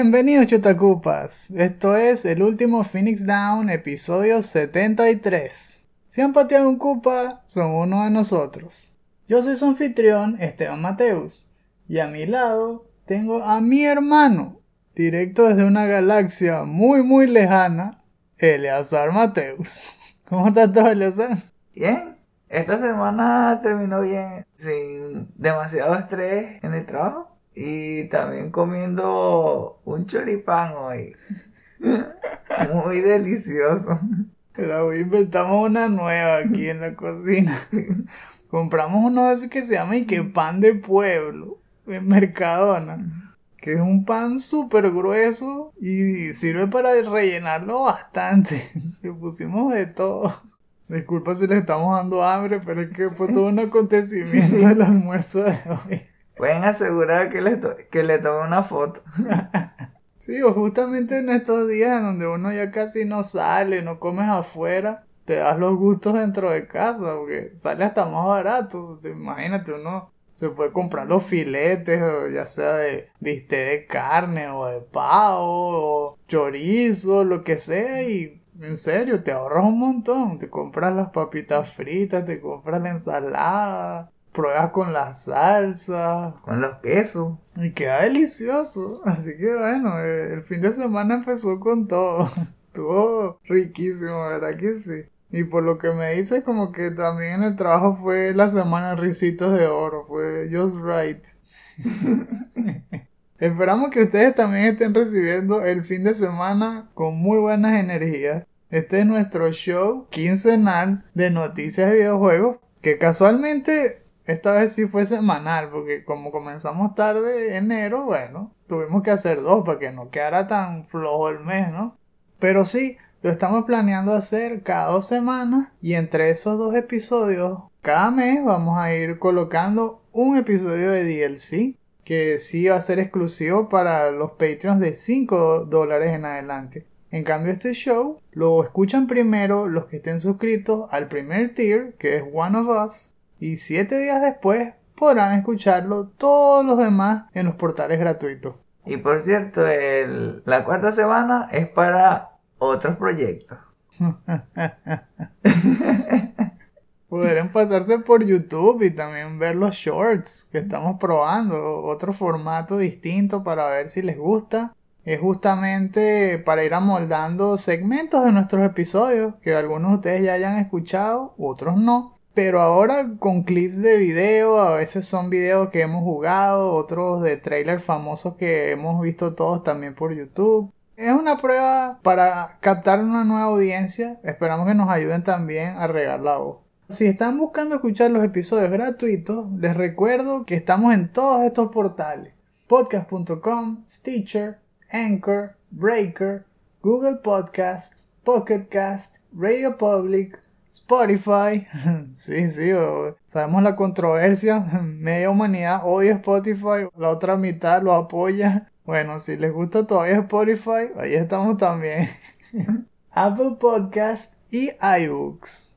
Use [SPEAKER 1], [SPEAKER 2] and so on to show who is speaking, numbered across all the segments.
[SPEAKER 1] Bienvenidos chutacupas, esto es el último Phoenix Down, episodio 73. Si han pateado un cupa, son uno de nosotros. Yo soy su anfitrión, Esteban Mateus, y a mi lado tengo a mi hermano, directo desde una galaxia muy muy lejana, Eleazar Mateus. ¿Cómo estás todo, Eleazar?
[SPEAKER 2] Bien, esta semana terminó bien, sin demasiado estrés en el trabajo y también comiendo un choripán hoy. Muy delicioso.
[SPEAKER 1] Pero hoy inventamos una nueva aquí en la cocina. Compramos uno de esos que se llama y que pan de pueblo en Mercadona. Que es un pan súper grueso y sirve para rellenarlo bastante. Le pusimos de todo. Disculpa si le estamos dando hambre, pero es que fue todo un acontecimiento el almuerzo de hoy.
[SPEAKER 2] Pueden asegurar que le, que le tome una foto.
[SPEAKER 1] Sí, o justamente en estos días donde uno ya casi no sale, no comes afuera, te das los gustos dentro de casa, porque sale hasta más barato. Te- Imagínate, uno se puede comprar los filetes, ya sea de bistec de carne, o de pavo, o chorizo, lo que sea, y en serio, te ahorras un montón. Te compras las papitas fritas, te compras la ensalada, pruebas con la salsa,
[SPEAKER 2] Con los quesos.
[SPEAKER 1] y queda delicioso. Así que bueno, eh, el fin de semana empezó con todo. Estuvo riquísimo, ¿verdad que sí? Y por lo que me dices, como que también en el trabajo fue la semana risitos de oro. Fue just right. Esperamos que ustedes también estén recibiendo el fin de semana con muy buenas energías. Este es nuestro show quincenal de noticias de videojuegos, que casualmente esta vez sí fue semanal, porque como comenzamos tarde enero, bueno, tuvimos que hacer dos para que no quedara tan flojo el mes, ¿no? Pero sí, lo estamos planeando hacer cada dos semanas y entre esos dos episodios, cada mes vamos a ir colocando un episodio de DLC que sí va a ser exclusivo para los Patreons de 5 dólares en adelante. En cambio, este show lo escuchan primero los que estén suscritos al primer tier, que es One of Us, y 7 días después podrán escucharlo todos los demás en los portales gratuitos.
[SPEAKER 2] Y por cierto, el- la cuarta semana es para otros proyectos.
[SPEAKER 1] Podrán pasarse por YouTube y también ver los shorts que estamos probando, otro formato distinto para ver si les gusta. Es justamente para ir amoldando segmentos de nuestros episodios que algunos de ustedes ya hayan escuchado, otros no. Pero ahora con clips de video, a veces son videos que hemos jugado, otros de trailers famosos que hemos visto todos también por YouTube. Es una prueba para captar una nueva audiencia. Esperamos que nos ayuden también a regar la voz. Si están buscando escuchar los episodios gratuitos, les recuerdo que estamos en todos estos portales. Podcast.com, Stitcher, Anchor, Breaker, Google Podcasts, Pocket Cast, Radio Public, Spotify. sí, sí, sabemos la controversia. Media humanidad odia Spotify, la otra mitad lo apoya. Bueno, si les gusta todavía Spotify, ahí estamos también. Apple Podcast y iBooks.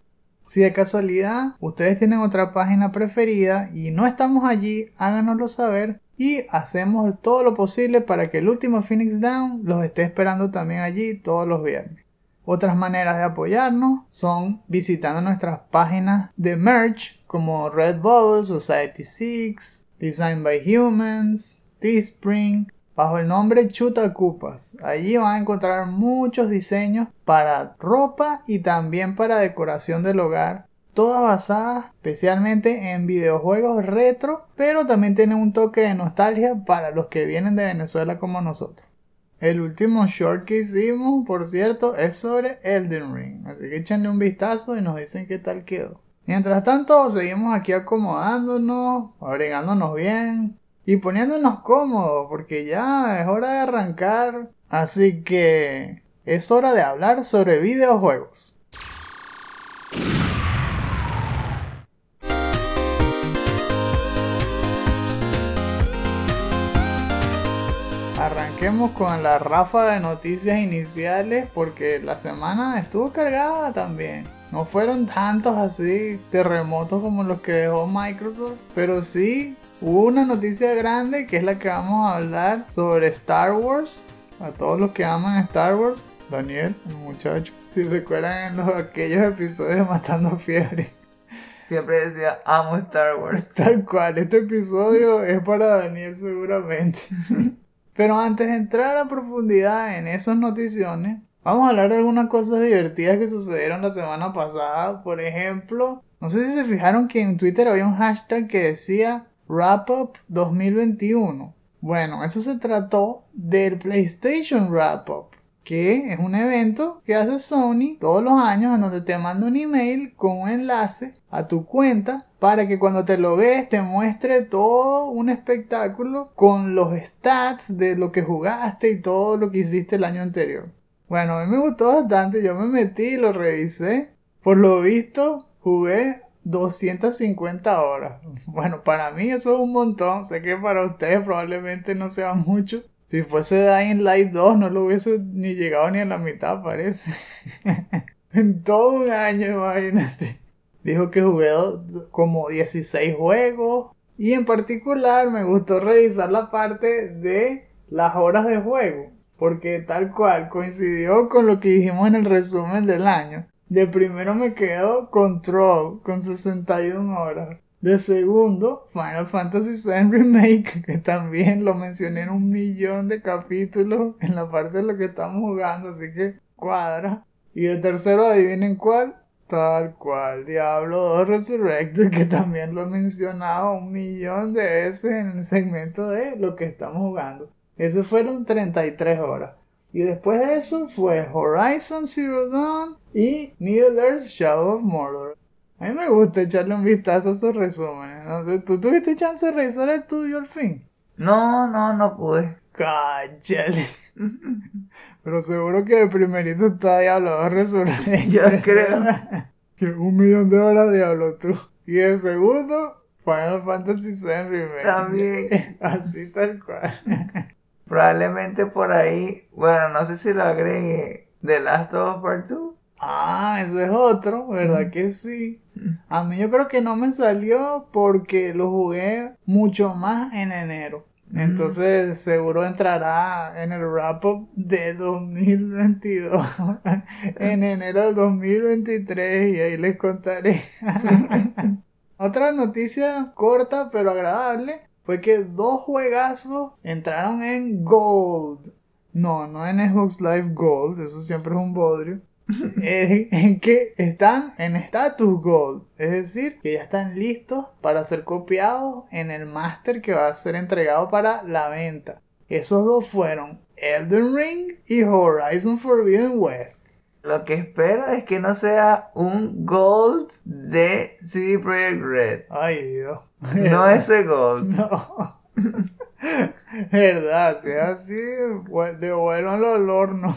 [SPEAKER 1] Si de casualidad ustedes tienen otra página preferida y no estamos allí, háganoslo saber y hacemos todo lo posible para que el último Phoenix Down los esté esperando también allí todos los viernes. Otras maneras de apoyarnos son visitando nuestras páginas de merch como Redbubble, Society 6, Design by Humans, Teespring, bajo el nombre Chuta Cupas. Allí van a encontrar muchos diseños para ropa y también para decoración del hogar. Todas basadas especialmente en videojuegos retro, pero también tienen un toque de nostalgia para los que vienen de Venezuela como nosotros. El último short que hicimos, por cierto, es sobre Elden Ring. Así que échenle un vistazo y nos dicen qué tal quedó. Mientras tanto, seguimos aquí acomodándonos, agregándonos bien y poniéndonos cómodos, porque ya es hora de arrancar. Así que es hora de hablar sobre videojuegos. Arranquemos con la ráfaga de noticias iniciales porque la semana estuvo cargada también. No fueron tantos así terremotos como los que dejó Microsoft, pero sí hubo una noticia grande que es la que vamos a hablar sobre Star Wars. A todos los que aman Star Wars, Daniel, el muchacho, si recuerdan en los, aquellos episodios de Matando Fiebre.
[SPEAKER 2] Siempre decía, amo Star Wars.
[SPEAKER 1] Tal cual, este episodio es para Daniel seguramente. Pero antes de entrar a profundidad en esas noticiones, vamos a hablar de algunas cosas divertidas que sucedieron la semana pasada. Por ejemplo, no sé si se fijaron que en Twitter había un hashtag que decía Wrap Up 2021. Bueno, eso se trató del PlayStation Wrap Up que es un evento que hace Sony todos los años en donde te manda un email con un enlace a tu cuenta para que cuando te lo ves te muestre todo un espectáculo con los stats de lo que jugaste y todo lo que hiciste el año anterior. Bueno, a mí me gustó bastante, yo me metí y lo revisé. Por lo visto, jugué 250 horas. Bueno, para mí eso es un montón. Sé que para ustedes probablemente no sea mucho. Si fuese Dying Light 2 no lo hubiese ni llegado ni a la mitad, parece. en todo un año, imagínate. Dijo que jugué como 16 juegos. Y en particular me gustó revisar la parte de las horas de juego. Porque tal cual coincidió con lo que dijimos en el resumen del año. De primero me quedo Control con 61 horas. De segundo, Final Fantasy VII Remake, que también lo mencioné en un millón de capítulos en la parte de lo que estamos jugando, así que cuadra. Y de tercero, adivinen cuál. Tal cual, Diablo 2 Resurrected, que también lo he mencionado un millón de veces en el segmento de lo que estamos jugando. Eso fueron 33 horas. Y después de eso fue Horizon Zero Dawn y Middle Earth Shadow of Mordor. A mí me gusta echarle un vistazo a esos resúmenes. No sé, ¿tú tuviste chance de revisar el tuyo al fin?
[SPEAKER 2] No, no, no pude.
[SPEAKER 1] Cállate. Pero seguro que de primerito está Diablo 2 Resurrected.
[SPEAKER 2] Yo creo.
[SPEAKER 1] que un millón de horas Diablo tú. Y el segundo, Final Fantasy VII Remake.
[SPEAKER 2] También.
[SPEAKER 1] Así tal cual.
[SPEAKER 2] Probablemente por ahí, bueno, no sé si lo agregué, The Last of Us Part 2.
[SPEAKER 1] Ah, eso es otro, ¿verdad que sí? A mí yo creo que no me salió porque lo jugué mucho más en enero. Entonces seguro entrará en el wrap up de 2022, en enero del 2023 y ahí les contaré. Otra noticia corta pero agradable fue que dos juegazos entraron en Gold. No, no en Xbox Live Gold, eso siempre es un bodrio en que están en status gold, es decir, que ya están listos para ser copiados en el máster que va a ser entregado para la venta. Esos dos fueron Elden Ring y Horizon Forbidden West.
[SPEAKER 2] Lo que espero es que no sea un Gold de CD Projekt Red.
[SPEAKER 1] Ay, Dios.
[SPEAKER 2] No ese Gold.
[SPEAKER 1] No. Verdad, si es así, devuélvanlo al horno.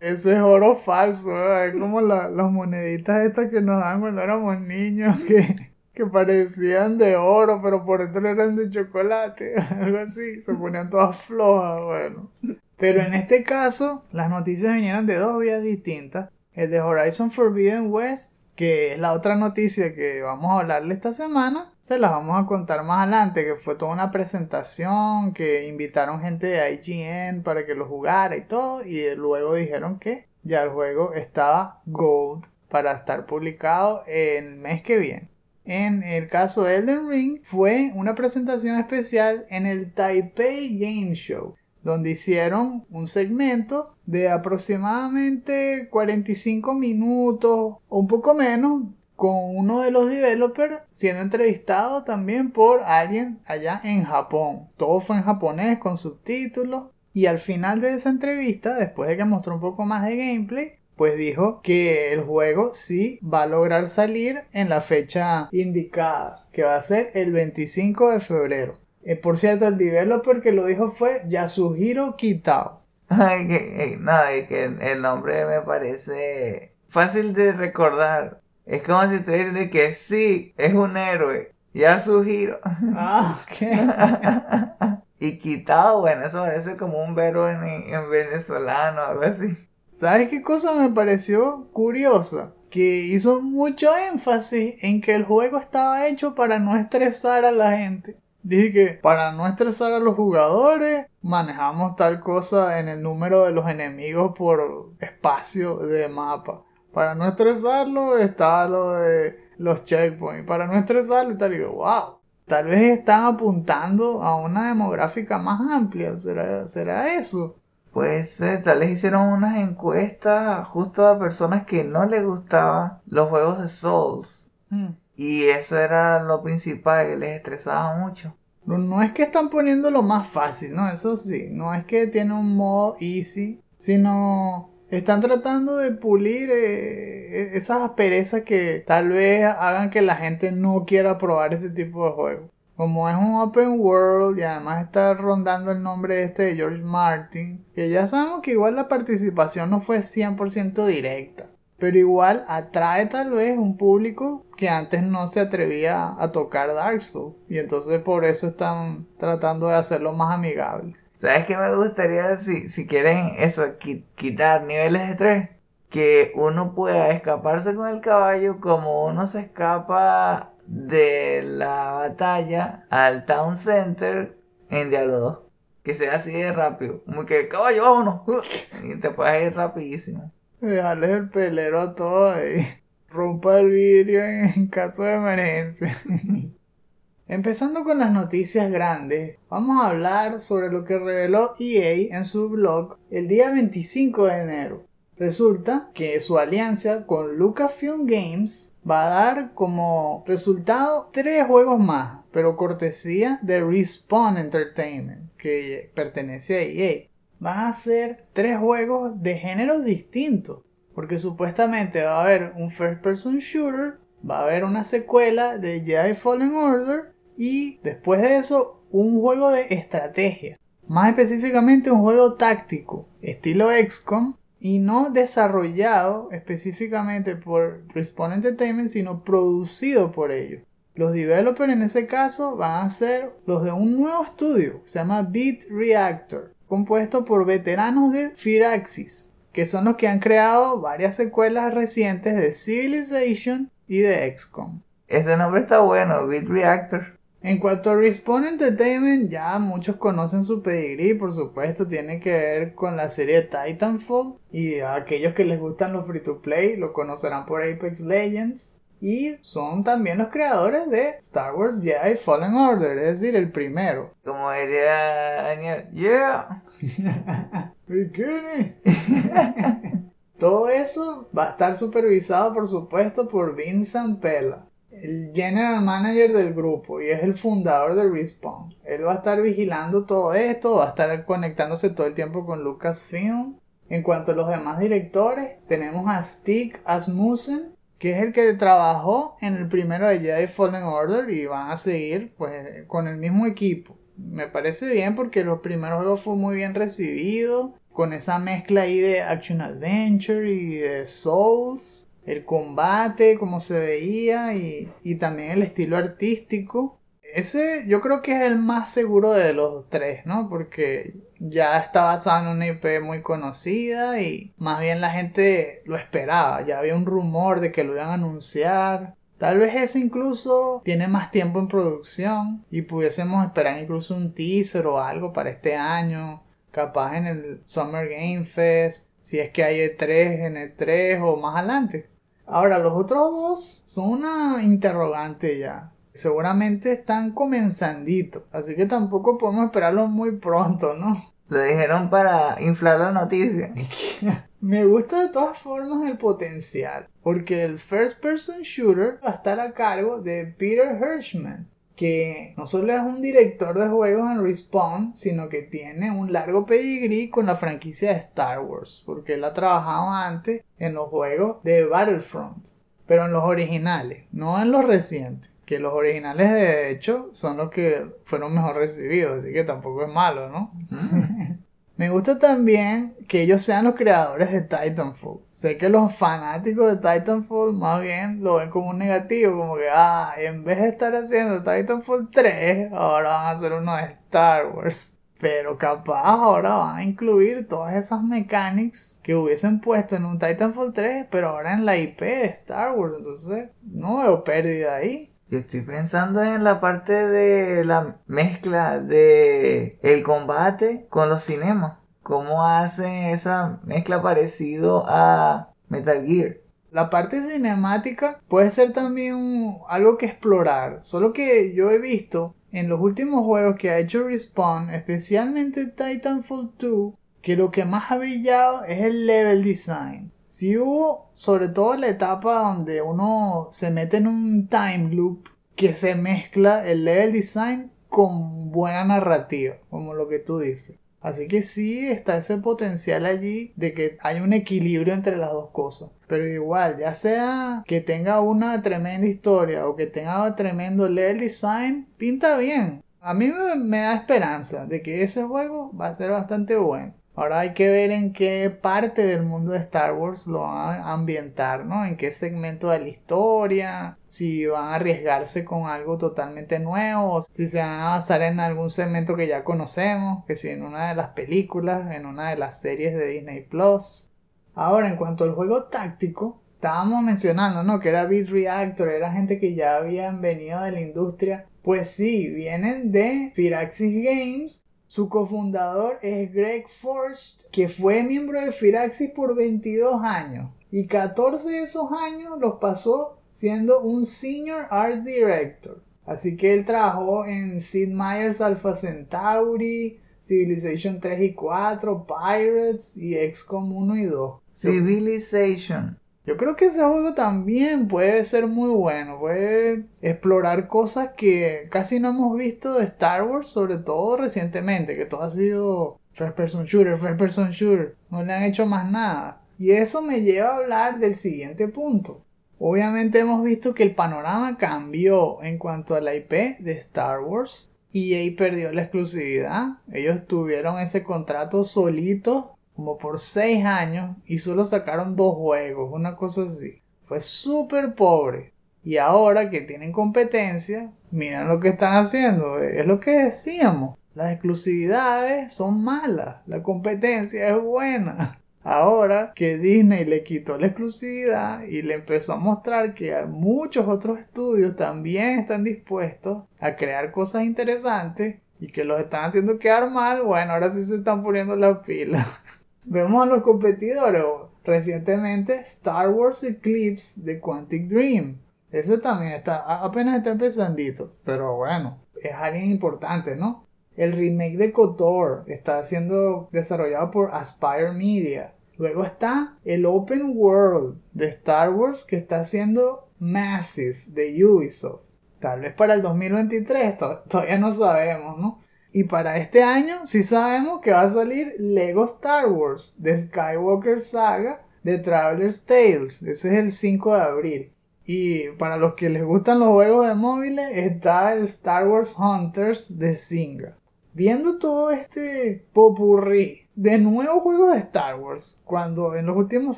[SPEAKER 1] Ese es oro falso, es como las moneditas estas que nos dan cuando éramos niños, que, que parecían de oro, pero por dentro eran de chocolate, algo así, se ponían todas flojas, bueno. Pero en este caso, las noticias vinieron de dos vías distintas. El de Horizon Forbidden West que es la otra noticia que vamos a hablarle esta semana, se las vamos a contar más adelante, que fue toda una presentación, que invitaron gente de IGN para que lo jugara y todo, y luego dijeron que ya el juego estaba gold para estar publicado el mes que viene. En el caso de Elden Ring fue una presentación especial en el Taipei Game Show donde hicieron un segmento de aproximadamente 45 minutos o un poco menos con uno de los developers siendo entrevistado también por alguien allá en Japón. Todo fue en japonés con subtítulos y al final de esa entrevista, después de que mostró un poco más de gameplay, pues dijo que el juego sí va a lograr salir en la fecha indicada, que va a ser el 25 de febrero. Eh, por cierto, el developer que lo dijo fue Yasuhiro Kitao.
[SPEAKER 2] Ay, que, eh, no, que el nombre me parece fácil de recordar. Es como si te diciendo que sí, es un héroe. Yasuhiro.
[SPEAKER 1] Ah, ok.
[SPEAKER 2] Y quitado, bueno, eso parece como un verbo en, en venezolano, algo así.
[SPEAKER 1] ¿Sabes qué cosa me pareció curiosa? Que hizo mucho énfasis en que el juego estaba hecho para no estresar a la gente. Dije que para no estresar a los jugadores, manejamos tal cosa en el número de los enemigos por espacio de mapa. Para no estresarlo, está lo de los checkpoints. Para no estresarlo, y tal. Y digo, wow. Tal vez están apuntando a una demográfica más amplia. ¿Será, será eso?
[SPEAKER 2] Pues tal vez hicieron unas encuestas justo a personas que no les gustaban los juegos de Souls.
[SPEAKER 1] Hmm.
[SPEAKER 2] Y eso era lo principal que les estresaba mucho.
[SPEAKER 1] No, es que están poniendo lo más fácil, ¿no? Eso sí. No es que tiene un modo easy. Sino están tratando de pulir eh, e- esas asperezas que tal vez hagan que la gente no quiera probar ese tipo de juegos. Como es un open world y además está rondando el nombre este de George Martin, que ya sabemos que igual la participación no fue 100% directa, pero igual atrae tal vez un público que antes no se atrevía a tocar Dark Souls y entonces por eso están tratando de hacerlo más amigable.
[SPEAKER 2] ¿Sabes qué me gustaría si, si quieren eso, qui- quitar niveles de estrés? Que uno pueda escaparse con el caballo como uno se escapa de la batalla al town center en Diablo 2. Que sea así de rápido. Como que caballo, vámonos. Y te puedes ir rapidísimo.
[SPEAKER 1] Dejarles el pelero a todos y rompa el vidrio en caso de emergencia. Empezando con las noticias grandes, vamos a hablar sobre lo que reveló EA en su blog el día 25 de enero. Resulta que su alianza con Lucasfilm Games va a dar como resultado tres juegos más, pero cortesía de Respawn Entertainment, que pertenece a EA. Van a ser tres juegos de géneros distintos, porque supuestamente va a haber un first person shooter, va a haber una secuela de Jedi Fallen Order y después de eso un juego de estrategia. Más específicamente un juego táctico, estilo XCOM, y no desarrollado específicamente por Respawn Entertainment, sino producido por ellos. Los developers en ese caso van a ser los de un nuevo estudio, se llama Beat Reactor, compuesto por veteranos de Firaxis, que son los que han creado varias secuelas recientes de Civilization y de XCOM.
[SPEAKER 2] Ese nombre está bueno, Beat Reactor.
[SPEAKER 1] En cuanto a Respawn Entertainment, ya muchos conocen su pedigrí, por supuesto, tiene que ver con la serie Titanfall. Y a aquellos que les gustan los free to play lo conocerán por Apex Legends. Y son también los creadores de Star Wars Jedi Fallen Order, es decir, el primero.
[SPEAKER 2] Como diría Daniel, yeah.
[SPEAKER 1] Bikini. Todo eso va a estar supervisado, por supuesto, por Vincent Pella, el general manager del grupo y es el fundador de Respawn. Él va a estar vigilando todo esto, va a estar conectándose todo el tiempo con Lucasfilm. En cuanto a los demás directores, tenemos a Stig Asmussen, que es el que trabajó en el primero de Jedi Fallen Order y van a seguir pues con el mismo equipo. Me parece bien porque los primeros juegos fue muy bien recibido, con esa mezcla ahí de action adventure y de Souls, el combate, como se veía y, y también el estilo artístico. Ese yo creo que es el más seguro de los tres, ¿no? Porque ya está basado en una IP muy conocida y más bien la gente lo esperaba. Ya había un rumor de que lo iban a anunciar. Tal vez ese incluso tiene más tiempo en producción y pudiésemos esperar incluso un teaser o algo para este año. Capaz en el Summer Game Fest. Si es que hay E3 en E3 o más adelante. Ahora, los otros dos son una interrogante ya. Seguramente están comenzandito. Así que tampoco podemos esperarlos muy pronto, ¿no?
[SPEAKER 2] Lo dijeron para inflar la noticia.
[SPEAKER 1] Me gusta de todas formas el potencial. Porque el first person shooter va a estar a cargo de Peter Hirschman. Que no solo es un director de juegos en Respawn, sino que tiene un largo pedigrí con la franquicia de Star Wars. Porque él ha trabajado antes en los juegos de Battlefront. Pero en los originales, no en los recientes. Que los originales de hecho son los que fueron mejor recibidos, así que tampoco es malo, ¿no? Me gusta también que ellos sean los creadores de Titanfall. Sé que los fanáticos de Titanfall más bien lo ven como un negativo, como que, ah, en vez de estar haciendo Titanfall 3, ahora van a hacer uno de Star Wars. Pero capaz ahora van a incluir todas esas mechanics que hubiesen puesto en un Titanfall 3, pero ahora en la IP de Star Wars. Entonces, no veo pérdida ahí.
[SPEAKER 2] Yo estoy pensando en la parte de la mezcla de el combate con los cinemas. ¿Cómo hacen esa mezcla parecido a Metal Gear?
[SPEAKER 1] La parte cinemática puede ser también algo que explorar. Solo que yo he visto en los últimos juegos que ha hecho Respawn, especialmente Titanfall 2, que lo que más ha brillado es el level design. Si hubo, sobre todo la etapa donde uno se mete en un time loop que se mezcla el level design con buena narrativa, como lo que tú dices. Así que sí está ese potencial allí de que hay un equilibrio entre las dos cosas. Pero igual, ya sea que tenga una tremenda historia o que tenga tremendo level design, pinta bien. A mí me da esperanza de que ese juego va a ser bastante bueno. Ahora hay que ver en qué parte del mundo de Star Wars lo van a ambientar, ¿no? En qué segmento de la historia, si van a arriesgarse con algo totalmente nuevo, si se van a basar en algún segmento que ya conocemos, que si en una de las películas, en una de las series de Disney Plus. Ahora, en cuanto al juego táctico, estábamos mencionando, ¿no? Que era Beat Reactor, era gente que ya habían venido de la industria. Pues sí, vienen de Firaxis Games su cofundador es Greg Forst, que fue miembro de Firaxis por 22 años y 14 de esos años los pasó siendo un Senior Art Director. Así que él trabajó en Sid Meier's Alpha Centauri, Civilization 3 y 4, Pirates y XCOM 1 y 2.
[SPEAKER 2] Civilization.
[SPEAKER 1] Yo creo que ese juego también puede ser muy bueno, puede explorar cosas que casi no hemos visto de Star Wars, sobre todo recientemente, que todo ha sido first person shooter, first person shooter, no le han hecho más nada. Y eso me lleva a hablar del siguiente punto. Obviamente hemos visto que el panorama cambió en cuanto a la IP de Star Wars. EA perdió la exclusividad. Ellos tuvieron ese contrato solito como por 6 años y solo sacaron dos juegos, una cosa así. Fue súper pobre. Y ahora que tienen competencia, miren lo que están haciendo. Es lo que decíamos. Las exclusividades son malas. La competencia es buena. Ahora que Disney le quitó la exclusividad y le empezó a mostrar que muchos otros estudios también están dispuestos a crear cosas interesantes y que los están haciendo quedar mal, bueno, ahora sí se están poniendo la pila. Vemos a los competidores. Recientemente Star Wars Eclipse de Quantic Dream. Ese también está, apenas está empezandito. Pero bueno, es alguien importante, ¿no? El remake de KOTOR está siendo desarrollado por Aspire Media. Luego está el Open World de Star Wars que está haciendo Massive de Ubisoft. Tal vez para el 2023, todavía no sabemos, ¿no? Y para este año sí sabemos que va a salir Lego Star Wars de Skywalker Saga de Traveler's Tales. Ese es el 5 de abril. Y para los que les gustan los juegos de móviles está el Star Wars Hunters de Singa. Viendo todo este popurrí de nuevos juegos de Star Wars, cuando en los últimos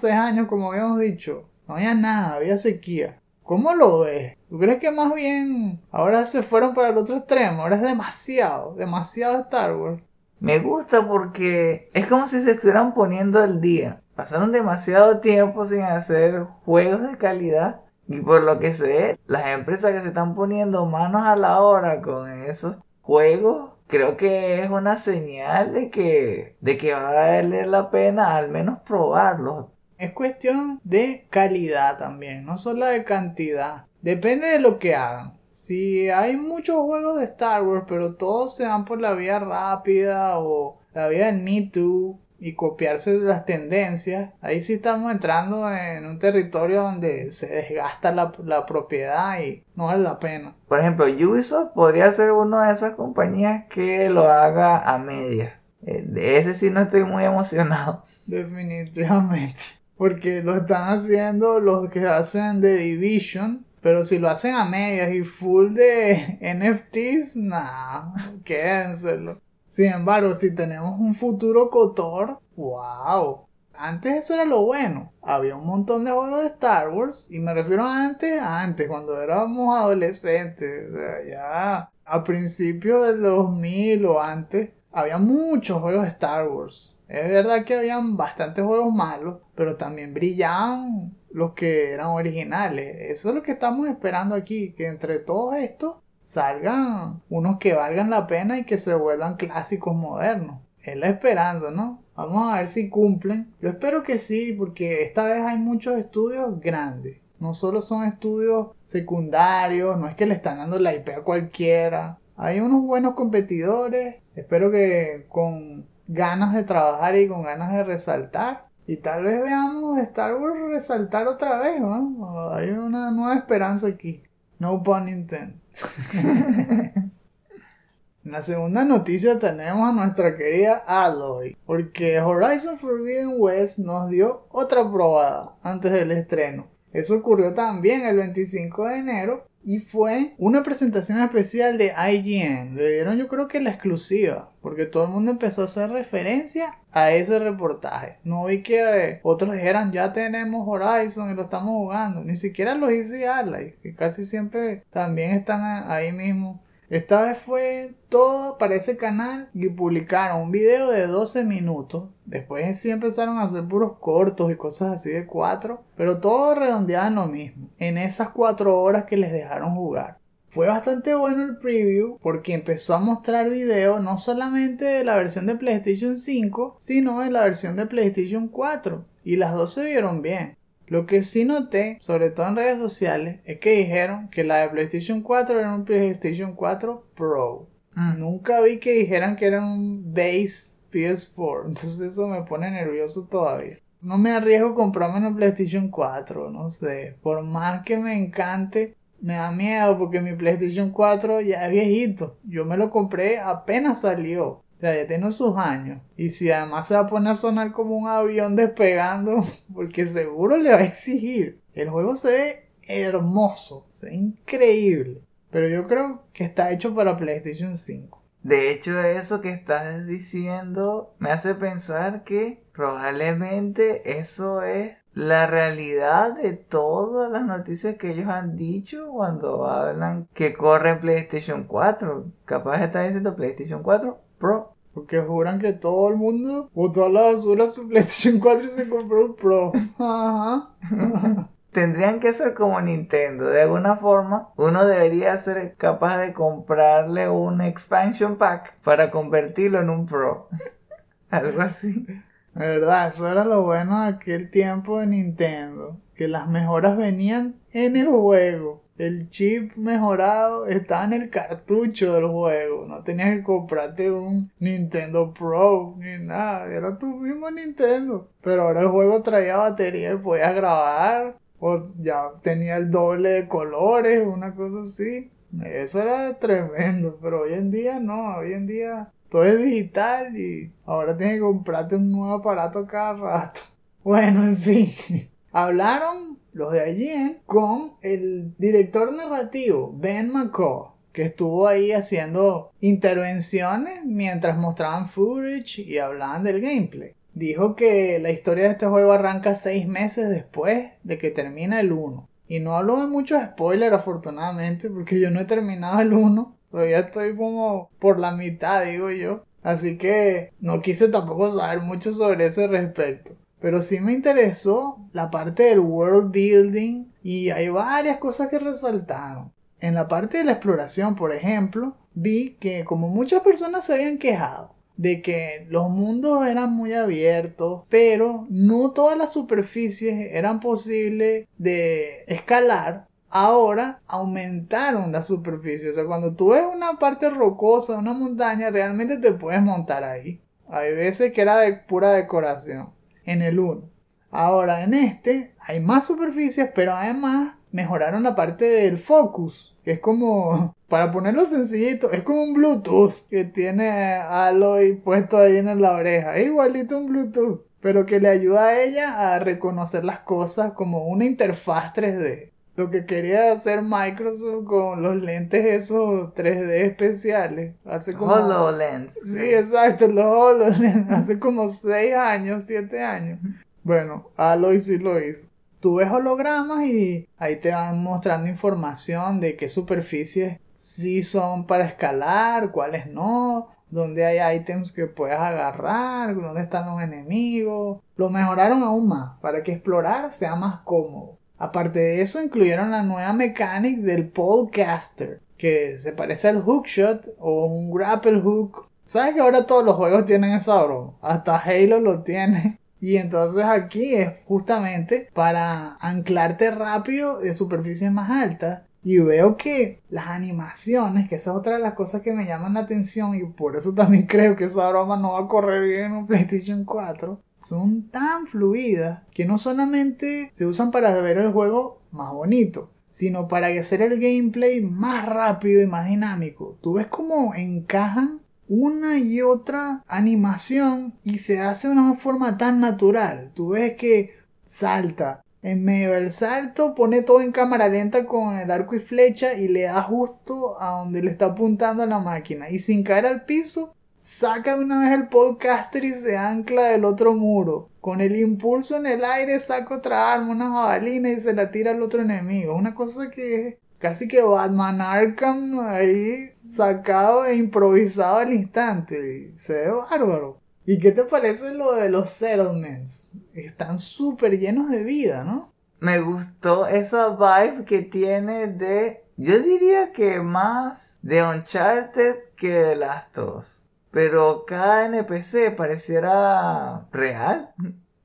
[SPEAKER 1] 6 años, como habíamos dicho, no había nada, había sequía. ¿Cómo lo ves? ¿Tú crees que más bien ahora se fueron para el otro extremo? Ahora es demasiado, demasiado Star Wars.
[SPEAKER 2] Me gusta porque es como si se estuvieran poniendo al día. Pasaron demasiado tiempo sin hacer juegos de calidad. Y por lo que sé, las empresas que se están poniendo manos a la obra con esos juegos, creo que es una señal de que, de que va a valer la pena al menos probarlos.
[SPEAKER 1] Es cuestión de calidad también, no solo de cantidad. Depende de lo que hagan. Si hay muchos juegos de Star Wars, pero todos se van por la vía rápida o la vía del Me Too y copiarse de las tendencias, ahí sí estamos entrando en un territorio donde se desgasta la, la propiedad y no vale la pena.
[SPEAKER 2] Por ejemplo, Ubisoft podría ser una de esas compañías que lo haga a media. Eh, de ese sí no estoy muy emocionado.
[SPEAKER 1] Definitivamente. Porque lo están haciendo los que hacen The Division. Pero si lo hacen a medias y full de NFTs, nah, quédenselo. Sin embargo, si tenemos un futuro Cotor, wow. Antes eso era lo bueno. Había un montón de juegos de Star Wars. Y me refiero a antes, antes, cuando éramos adolescentes. Ya a principios del 2000 o antes. Había muchos juegos de Star Wars. Es verdad que habían bastantes juegos malos. Pero también brillaban los que eran originales. Eso es lo que estamos esperando aquí. Que entre todos estos salgan unos que valgan la pena y que se vuelvan clásicos modernos. Es la esperanza, ¿no? Vamos a ver si cumplen. Yo espero que sí, porque esta vez hay muchos estudios grandes. No solo son estudios secundarios, no es que le están dando la IP a cualquiera. Hay unos buenos competidores. Espero que con ganas de trabajar y con ganas de resaltar. Y tal vez veamos Star Wars resaltar otra vez, ¿no? Hay una nueva esperanza aquí. No pun intended. En la segunda noticia tenemos a nuestra querida Aloy, porque Horizon Forbidden West nos dio otra probada antes del estreno. Eso ocurrió también el 25 de enero y fue una presentación especial de IGN. Le dieron yo creo que la exclusiva, porque todo el mundo empezó a hacer referencia a ese reportaje. No vi que eh, otros dijeran ya tenemos Horizon y lo estamos jugando. Ni siquiera los hice Aloy, que casi siempre también están ahí mismo esta vez fue todo para ese canal y publicaron un video de 12 minutos. Después sí empezaron a hacer puros cortos y cosas así de 4. Pero todo redondeado en lo mismo. En esas 4 horas que les dejaron jugar. Fue bastante bueno el preview porque empezó a mostrar videos no solamente de la versión de PlayStation 5, sino de la versión de PlayStation 4. Y las dos se vieron bien. Lo que sí noté, sobre todo en redes sociales, es que dijeron que la de PlayStation 4 era un PlayStation 4 Pro.
[SPEAKER 2] Mm.
[SPEAKER 1] Nunca vi que dijeran que era un base PS4. Entonces eso me pone nervioso todavía. No me arriesgo a comprarme una PlayStation 4, no sé. Por más que me encante, me da miedo porque mi PlayStation 4 ya es viejito. Yo me lo compré apenas salió. O ya tiene sus años. Y si además se va a poner a sonar como un avión despegando, porque seguro le va a exigir. El juego se ve hermoso, se ve increíble. Pero yo creo que está hecho para PlayStation 5.
[SPEAKER 2] De hecho, eso que estás diciendo me hace pensar que probablemente eso es la realidad de todas las noticias que ellos han dicho cuando hablan que corre PlayStation 4. Capaz está diciendo PlayStation 4 Pro.
[SPEAKER 1] Porque juran que todo el mundo botó a la basura su PlayStation 4 y se compró un Pro. Ajá.
[SPEAKER 2] Tendrían que ser como Nintendo. De alguna forma, uno debería ser capaz de comprarle un expansion pack para convertirlo en un Pro. Algo así.
[SPEAKER 1] De verdad, eso era lo bueno de aquel tiempo de Nintendo. Que las mejoras venían en el juego. El chip mejorado estaba en el cartucho del juego. No tenías que comprarte un Nintendo Pro ni nada. Era tu mismo Nintendo. Pero ahora el juego traía batería y podías grabar. O ya tenía el doble de colores, una cosa así. Eso era tremendo. Pero hoy en día no. Hoy en día todo es digital y ahora tienes que comprarte un nuevo aparato cada rato. Bueno, en fin. Hablaron los de allí con el director narrativo Ben McCall que estuvo ahí haciendo intervenciones mientras mostraban footage y hablaban del gameplay. Dijo que la historia de este juego arranca seis meses después de que termina el 1. Y no habló de muchos spoilers afortunadamente porque yo no he terminado el 1. Todavía estoy como por la mitad, digo yo. Así que no quise tampoco saber mucho sobre ese respecto. Pero sí me interesó la parte del world building y hay varias cosas que resaltaron. En la parte de la exploración, por ejemplo, vi que como muchas personas se habían quejado de que los mundos eran muy abiertos, pero no todas las superficies eran posibles de escalar. Ahora aumentaron la superficie. O sea, cuando tú ves una parte rocosa, una montaña, realmente te puedes montar ahí. Hay veces que era de pura decoración en el 1. Ahora en este hay más superficies, pero además mejoraron la parte del focus, es como, para ponerlo sencillito, es como un Bluetooth que tiene Aloy puesto ahí en la oreja, es igualito un Bluetooth, pero que le ayuda a ella a reconocer las cosas como una interfaz 3D. Lo que quería hacer Microsoft con los lentes esos 3D especiales. Hace como...
[SPEAKER 2] HoloLens.
[SPEAKER 1] Sí, exacto, los HoloLens. Hace como 6 años, 7 años. Bueno, Aloy sí lo hizo. Tú ves hologramas y ahí te van mostrando información de qué superficies sí son para escalar, cuáles no, dónde hay ítems que puedes agarrar, dónde están los enemigos. Lo mejoraron aún más para que explorar sea más cómodo. Aparte de eso, incluyeron la nueva mecánica del Polecaster, que se parece al hookshot o un grapple hook. ¿Sabes que ahora todos los juegos tienen esa broma? Hasta Halo lo tiene. Y entonces aquí es justamente para anclarte rápido de superficies más altas. Y veo que las animaciones, que esa es otra de las cosas que me llaman la atención y por eso también creo que esa broma no va a correr bien en un PlayStation 4, son tan fluidas que no solamente se usan para ver el juego más bonito, sino para hacer el gameplay más rápido y más dinámico. Tú ves cómo encajan una y otra animación y se hace de una forma tan natural. Tú ves que salta. En medio del salto pone todo en cámara lenta con el arco y flecha y le da justo a donde le está apuntando la máquina. Y sin caer al piso, saca de una vez el podcaster y se ancla del otro muro. Con el impulso en el aire saca otra arma, una jabalina y se la tira al otro enemigo. Una cosa que casi que Batman Arkham ahí sacado e improvisado al instante. Se ve bárbaro. ¿Y qué te parece lo de los settlements? Están súper llenos de vida, ¿no?
[SPEAKER 2] Me gustó esa vibe que tiene de. Yo diría que más de Uncharted que de Last of. Pero cada NPC pareciera real.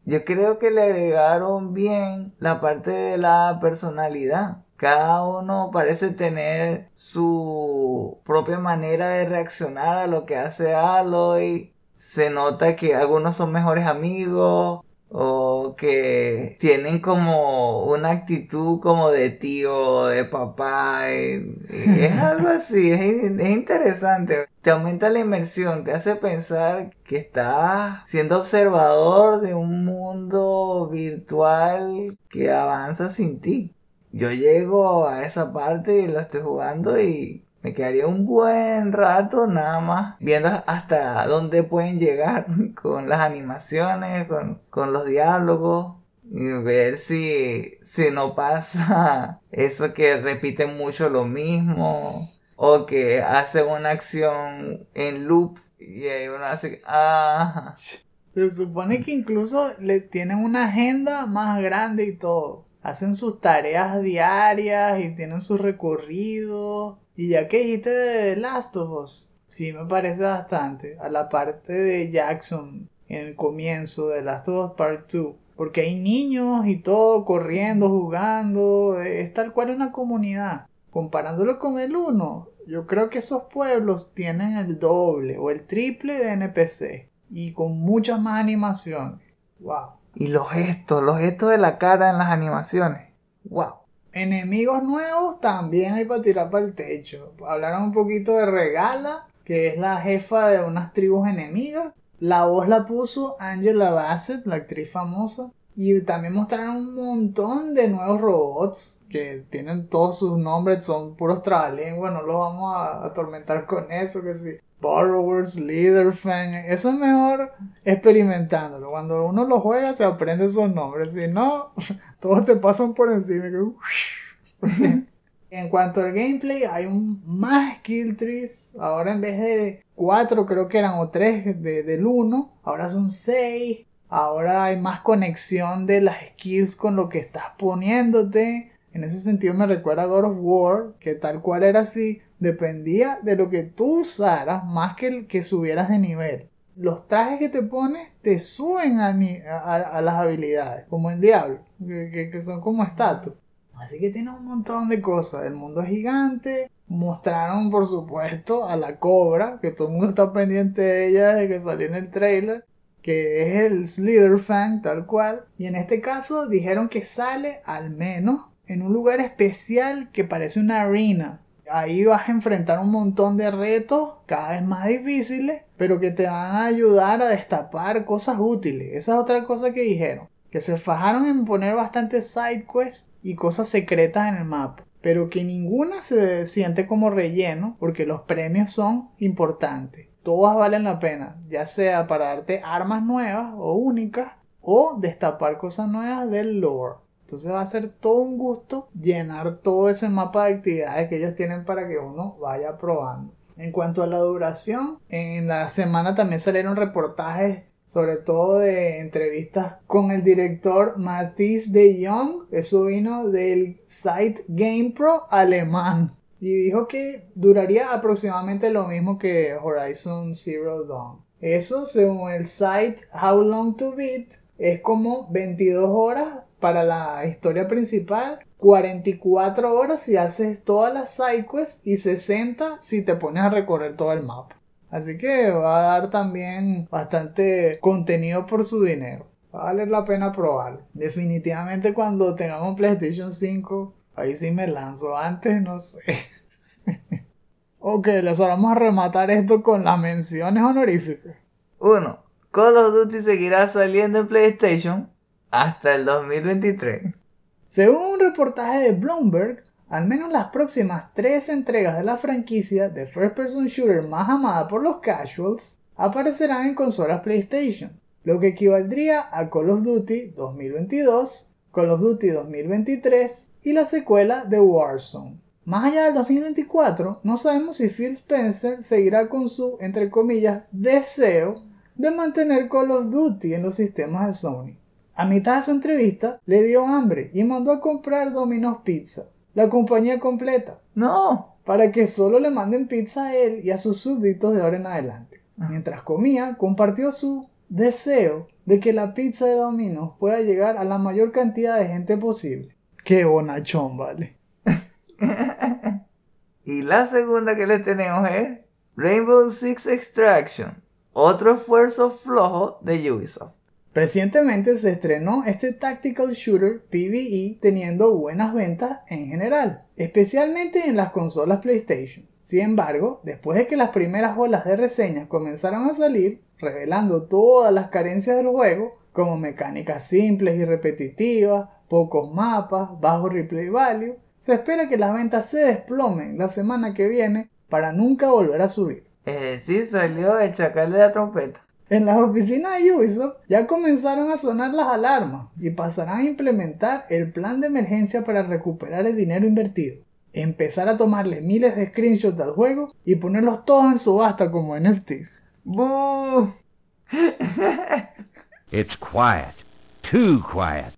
[SPEAKER 2] Yo creo que le agregaron bien la parte de la personalidad. Cada uno parece tener su propia manera de reaccionar a lo que hace Aloy. Se nota que algunos son mejores amigos o que tienen como una actitud como de tío, de papá. es algo así, es, es, interesante. Te aumenta la inmersión, te hace pensar que estás siendo observador de un mundo virtual que avanza sin ti. Yo llego a esa parte y lo estoy jugando y me quedaría un buen rato nada más viendo hasta dónde pueden llegar con las animaciones, con, los diálogos y ver si, si no pasa eso que repiten mucho lo mismo o que hace una acción en loop y ahí uno hace ah
[SPEAKER 1] se supone que incluso le tienen una agenda más grande y todo hacen sus tareas diarias y tienen sus recorridos. Y ya que dijiste de The Last of Us, sí me parece bastante. A la parte de Jackson en el comienzo de Last of Us Part 2. Porque hay niños y todo corriendo, jugando. Es tal cual una comunidad. Comparándolo con el 1, yo creo que esos pueblos tienen el doble o el triple de NPC. Y con muchas más animaciones. ¡Wow!
[SPEAKER 2] Y los gestos, los gestos de la cara en las animaciones. ¡Wow!
[SPEAKER 1] Enemigos nuevos también hay para tirar para el techo. Hablaron un poquito de Regala, que es la jefa de unas tribus enemigas. La voz la puso Angela Bassett, la actriz famosa. Y también mostraron un montón de nuevos robots que tienen todos sus nombres, son puros trabalenguas, no los vamos a atormentar con eso, que sí. Borrowers, Leaderfang. Eso es mejor experimentándolo. Cuando uno lo juega se aprende esos nombres. Si no, todos te pasan por encima. en cuanto al gameplay, hay un más skill trees. Ahora en vez de 4 creo que eran o 3 del 1. Ahora son 6. Ahora hay más conexión de las skills con lo que estás poniéndote. En ese sentido me recuerda a God of War, que tal cual era así dependía de lo que tú usaras más que el que subieras de nivel. Los trajes que te pones te suben a, las habilidades, como en Diablo, que, son como estatus. Así que tiene un montón de cosas. El mundo es gigante. Mostraron, por supuesto, a la cobra, que todo el mundo está pendiente de ella desde que salió en el trailer, que es el Slitherfang, tal cual. Y en este caso dijeron que sale al menos en un lugar especial que parece una arena ahí vas a enfrentar un montón de retos cada vez más difíciles, pero que te van a ayudar a destapar cosas útiles. Esa es otra cosa que dijeron. que se fajaron en poner bastantes side quests y cosas secretas en el mapa, pero que ninguna se siente como relleno porque los premios son importantes. Todas valen la pena, ya sea para darte armas nuevas o únicas o destapar cosas nuevas del lore. Entonces va a ser todo un gusto llenar todo ese mapa de actividades que ellos tienen para que uno vaya probando. En cuanto a la duración, en la semana también salieron reportajes sobre todo de entrevistas con el director Mathis de Jong, eso vino del site GamePro alemán y dijo que duraría aproximadamente lo mismo que Horizon Zero Dawn. Eso, según el site How Long to Beat, es como 22 horas para la historia principal, 44 horas si haces todas las sidequests y 60 si te pones a recorrer todo el mapa. Así que va a dar también bastante contenido por su dinero. Va a valer la pena probarlo. Definitivamente cuando tengamos PlayStation 5, ahí sí me lanzo. Antes no sé. ok, les vamos a rematar esto con las menciones honoríficas.
[SPEAKER 2] 1. Call of Duty seguirá saliendo en PlayStation hasta el 2023.
[SPEAKER 1] Según un reportaje de Bloomberg, al menos las próximas tres entregas de la franquicia de First Person Shooter más amada por los casuals aparecerán en consolas PlayStation, lo que equivaldría a Call of Duty 2022, Call of Duty 2023 y la secuela de Warzone. Más allá del 2024, no sabemos si Phil Spencer seguirá con su, entre comillas, deseo de mantener Call of Duty en los sistemas de Sony. A mitad de su entrevista le dio hambre y mandó a comprar Domino's Pizza, la compañía completa.
[SPEAKER 2] No.
[SPEAKER 1] Para que solo le manden pizza a él y a sus súbditos de ahora en adelante.
[SPEAKER 2] Ah.
[SPEAKER 1] Mientras comía, compartió su deseo de que la pizza de Domino's pueda llegar a la mayor cantidad de gente posible. Qué bonachón, vale.
[SPEAKER 2] y la segunda que le tenemos es Rainbow Six Extraction, otro esfuerzo flojo de Ubisoft.
[SPEAKER 1] Recientemente se estrenó este Tactical Shooter PvE teniendo buenas ventas en general, especialmente en las consolas PlayStation. Sin embargo, después de que las primeras olas de reseñas comenzaron a salir, revelando todas las carencias del juego, como mecánicas simples y repetitivas, pocos mapas, bajo replay value, se espera que las ventas se desplomen la semana que viene para nunca volver a subir.
[SPEAKER 2] Es decir, salió el chacal de la trompeta.
[SPEAKER 1] En las oficinas de Ubisoft ya comenzaron a sonar las alarmas y pasarán a implementar el plan de emergencia para recuperar el dinero invertido. Empezar a tomarle miles de screenshots al juego y ponerlos todos en subasta como NFTs.
[SPEAKER 2] ¡Boo!
[SPEAKER 3] It's quiet. Too quiet.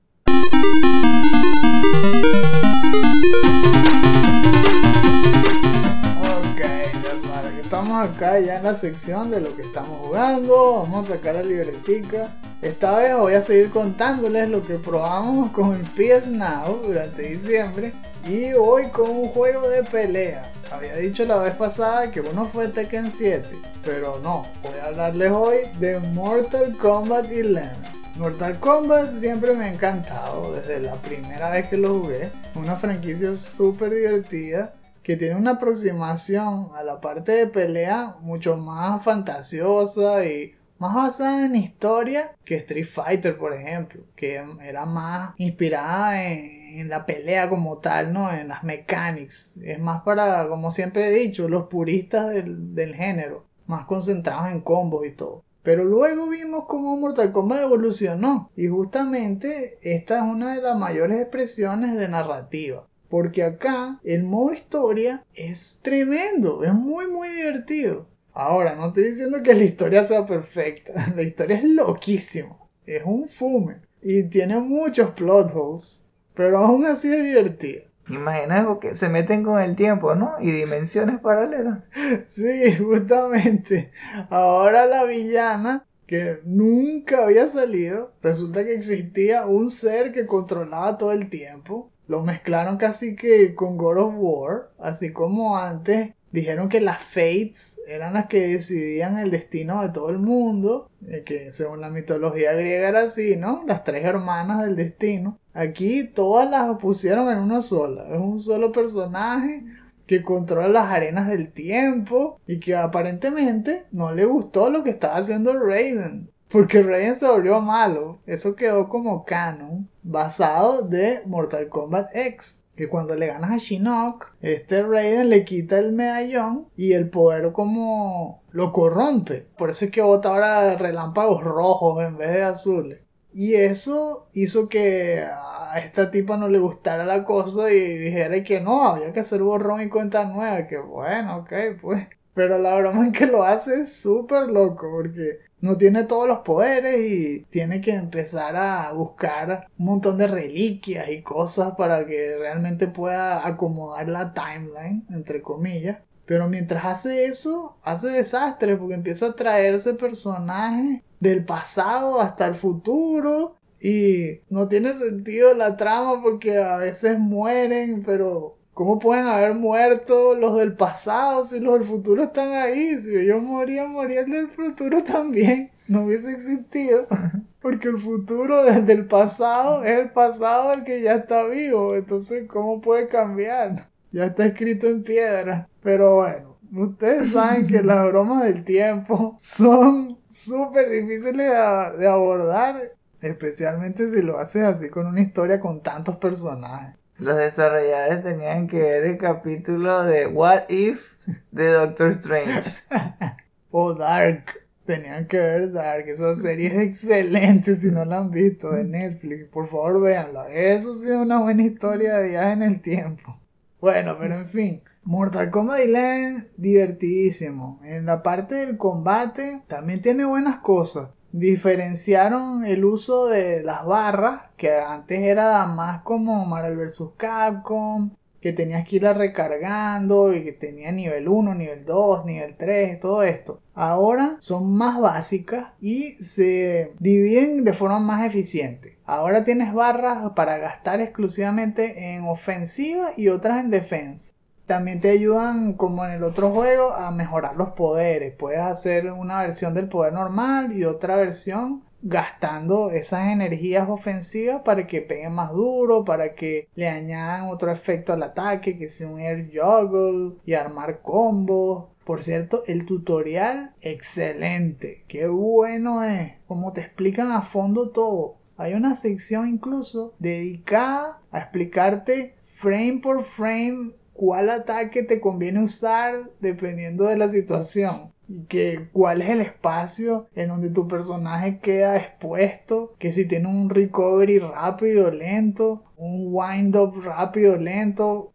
[SPEAKER 1] Ok, ya saben, estamos acá ya en la sección de lo que estamos jugando. Vamos a sacar la libretica. Esta vez voy a seguir contándoles lo que probamos con el PS Now durante diciembre. Y hoy con un juego de pelea. Había dicho la vez pasada que uno fue Tekken 7, pero no, voy a hablarles hoy de Mortal Kombat 11. Mortal Kombat siempre me ha encantado desde la primera vez que lo jugué. Una franquicia súper divertida que tiene una aproximación a la parte de pelea mucho más fantasiosa y más basada en historia que Street Fighter, por ejemplo, que era más inspirada en, en, la pelea como tal, ¿no? En las mechanics. Es más para, como siempre he dicho, los puristas del, del género, más concentrados en combos y todo. Pero luego vimos cómo Mortal Kombat evolucionó y justamente esta es una de las mayores expresiones de narrativa. Porque acá el modo historia es tremendo, es muy muy divertido. Ahora, no estoy diciendo que la historia sea perfecta, la historia es loquísima, es un fume y tiene muchos plot holes, pero aún así es divertida.
[SPEAKER 2] Imagina que se meten con el tiempo, ¿no? Y dimensiones paralelas.
[SPEAKER 1] Sí, justamente. Ahora la villana, que nunca había salido, resulta que existía un ser que controlaba todo el tiempo. Lo mezclaron casi que con God of War, así como antes dijeron que las Fates eran las que decidían el destino de todo el mundo, que según la mitología griega era así, ¿no? Las tres hermanas del destino. Aquí todas las pusieron en una sola, es un solo personaje que controla las arenas del tiempo y que aparentemente no le gustó lo que estaba haciendo Raiden. Porque Raiden se volvió malo. Eso quedó como canon. Basado de Mortal Kombat X. Que cuando le ganas a Shinnok, este Raiden le quita el medallón y el poder como lo corrompe. Por eso es que bota ahora relámpagos rojos en vez de azules. Y eso hizo que a esta tipa no le gustara la cosa y dijera que no, había que hacer borrón y cuenta nueva. Que bueno, ok, pues. Pero la broma en que lo hace es súper loco porque no tiene todos los poderes y tiene que empezar a buscar un montón de reliquias y cosas para que realmente pueda acomodar la timeline, entre comillas. Pero mientras hace eso, hace desastre porque empieza a traerse personajes del pasado hasta el futuro y no tiene sentido la trama porque a veces mueren, pero ¿Cómo pueden haber muerto los del pasado si los del futuro están ahí? Si ellos morían, morían del futuro también. No hubiese existido. Porque el futuro desde el pasado es el pasado del que ya está vivo. Entonces, ¿cómo puede cambiar? Ya está escrito en piedra. Pero bueno, ustedes saben que las bromas del tiempo son súper difíciles de, abordar. Especialmente si lo haces así con una historia con tantos personajes.
[SPEAKER 2] Los desarrolladores tenían que ver el capítulo de What If de Doctor Strange.
[SPEAKER 1] o Dark. Tenían que ver Dark. Esa serie es excelente si no la han visto de Netflix. Por favor, véanla. Eso sí es una buena historia de viaje en el tiempo. Bueno, pero en fin. Mortal Kombat Land, divertidísimo. En la parte del combate también tiene buenas cosas diferenciaron el uso de las barras, que antes era más como Marvel vs. Capcom, que tenías que irla recargando y que tenía nivel 1, nivel 2, nivel 3, todo esto. Ahora son más básicas y se dividen de forma más eficiente. Ahora tienes barras para gastar exclusivamente en ofensiva y otras en defensa. También te ayudan, como en el otro juego, a mejorar los poderes. Puedes hacer una versión del poder normal y otra versión gastando esas energías ofensivas para que peguen más duro, para que le añadan otro efecto al ataque, que sea un air juggle y armar combos. Por cierto, el tutorial excelente, qué bueno es, como te explican a fondo todo. Hay una sección incluso dedicada a explicarte frame por frame cuál ataque te conviene usar dependiendo de la situación. Y que cuál es el espacio en donde tu personaje queda expuesto. Que si tiene un recovery rápido, lento. Un wind up rápido, lento.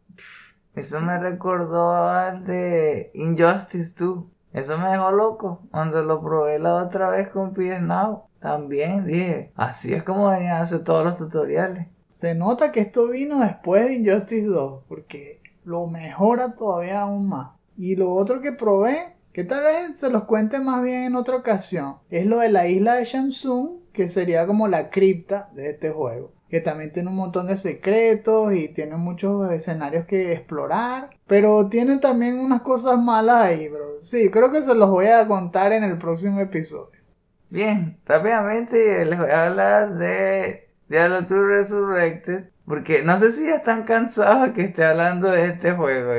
[SPEAKER 2] Eso me recordó al de Injustice 2. Eso me dejó loco. Cuando lo probé la otra vez con PS Now. También dije, así es como venían a hacer todos los tutoriales.
[SPEAKER 1] Se nota que esto vino después de Injustice 2. Porque lo mejora todavía aún más. Y lo otro que probé, que tal vez se los cuente más bien en otra ocasión, es lo de la isla de Shansung, que sería como la cripta de este juego. Que también tiene un montón de secretos y tiene muchos escenarios que explorar. Pero tiene también unas cosas malas ahí, bro. Sí, creo que se los voy a contar en el próximo episodio.
[SPEAKER 2] Bien, rápidamente les voy a hablar de Diablo 2 Resurrected. Porque no sé si ya están cansados que esté hablando de este juego.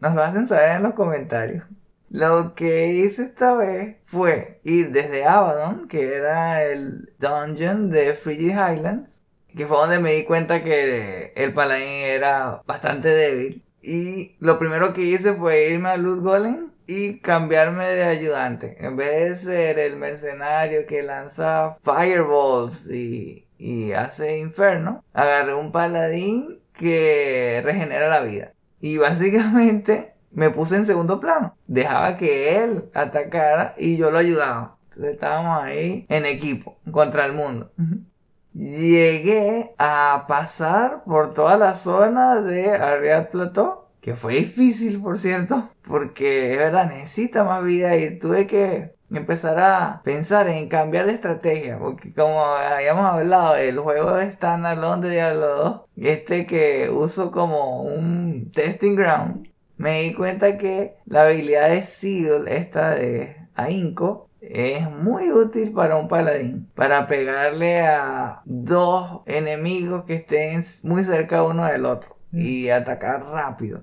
[SPEAKER 2] Nos lo hacen saber en los comentarios. Lo que hice esta vez fue ir desde Abaddon, que era el dungeon de Frigid Highlands, que fue donde me di cuenta que el paladín era bastante débil. Y lo primero que hice fue irme a Loot Golem y cambiarme de ayudante. En vez de ser el mercenario que lanza fireballs y y hace inferno, agarré un paladín que regenera la vida. Y básicamente me puse en segundo plano. Dejaba que él atacara y yo lo ayudaba. Entonces estábamos ahí en equipo contra el mundo. Llegué a pasar por toda la zona de Ariad Plateau. Que fue difícil, por cierto. Porque es verdad, necesita más vida y tuve que empezar a pensar en cambiar de estrategia, porque como habíamos hablado, el juego de standalone de Diablo 2, este que uso como un testing ground, me di cuenta que la habilidad de Seal, esta de Ainco, es muy útil para un paladín, para pegarle a dos enemigos que estén muy cerca uno del otro mm. y atacar rápido.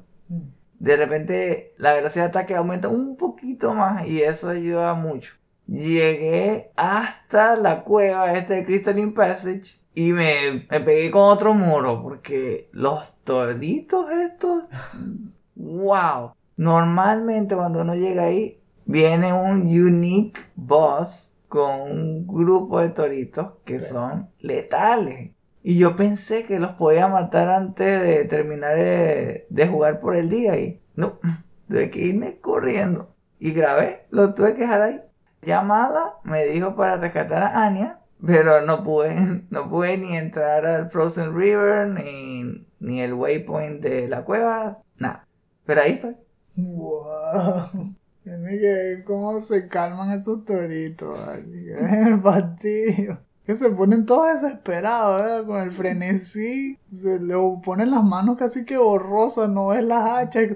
[SPEAKER 2] De repente la velocidad de ataque aumenta un poquito más y eso ayuda mucho. llegué hasta la cueva este de Crystalline Passage y me, me pegué con otro muro porque los toritos estos, wow. Normalmente cuando uno llega ahí viene un unique boss con un grupo de toritos que son letales. Y yo pensé que los podía matar antes de terminar de, de jugar por el día y no, tuve que irme corriendo. Y grabé, lo tuve que dejar ahí. Llamada me dijo para rescatar a Anya, pero no pude, no pude ni entrar al Frozen River, ni, ni el waypoint de la cueva, nada. Pero ahí estoy.
[SPEAKER 1] Wow. Tiene que ver cómo se calman esos toritos, ay, el fastidio. Que se ponen todos desesperados, ¿verdad? Con el frenesí. Se le ponen las manos casi que borrosas, no ves las hachas.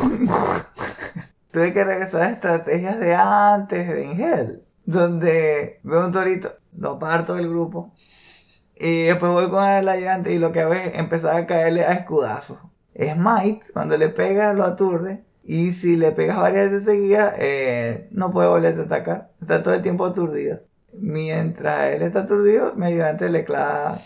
[SPEAKER 2] Tuve que regresar a estrategias de antes de Ingel, donde veo un torito, lo parto del grupo. Y después voy con el ayudante y lo que hago es empezar a caerle a escudazos. Smite, cuando le pegas lo aturde. Y si le pegas varias veces seguidas, eh, no puede volver a atacar. Está todo el tiempo aturdido. Mientras él está aturdido, mi ayudante le clava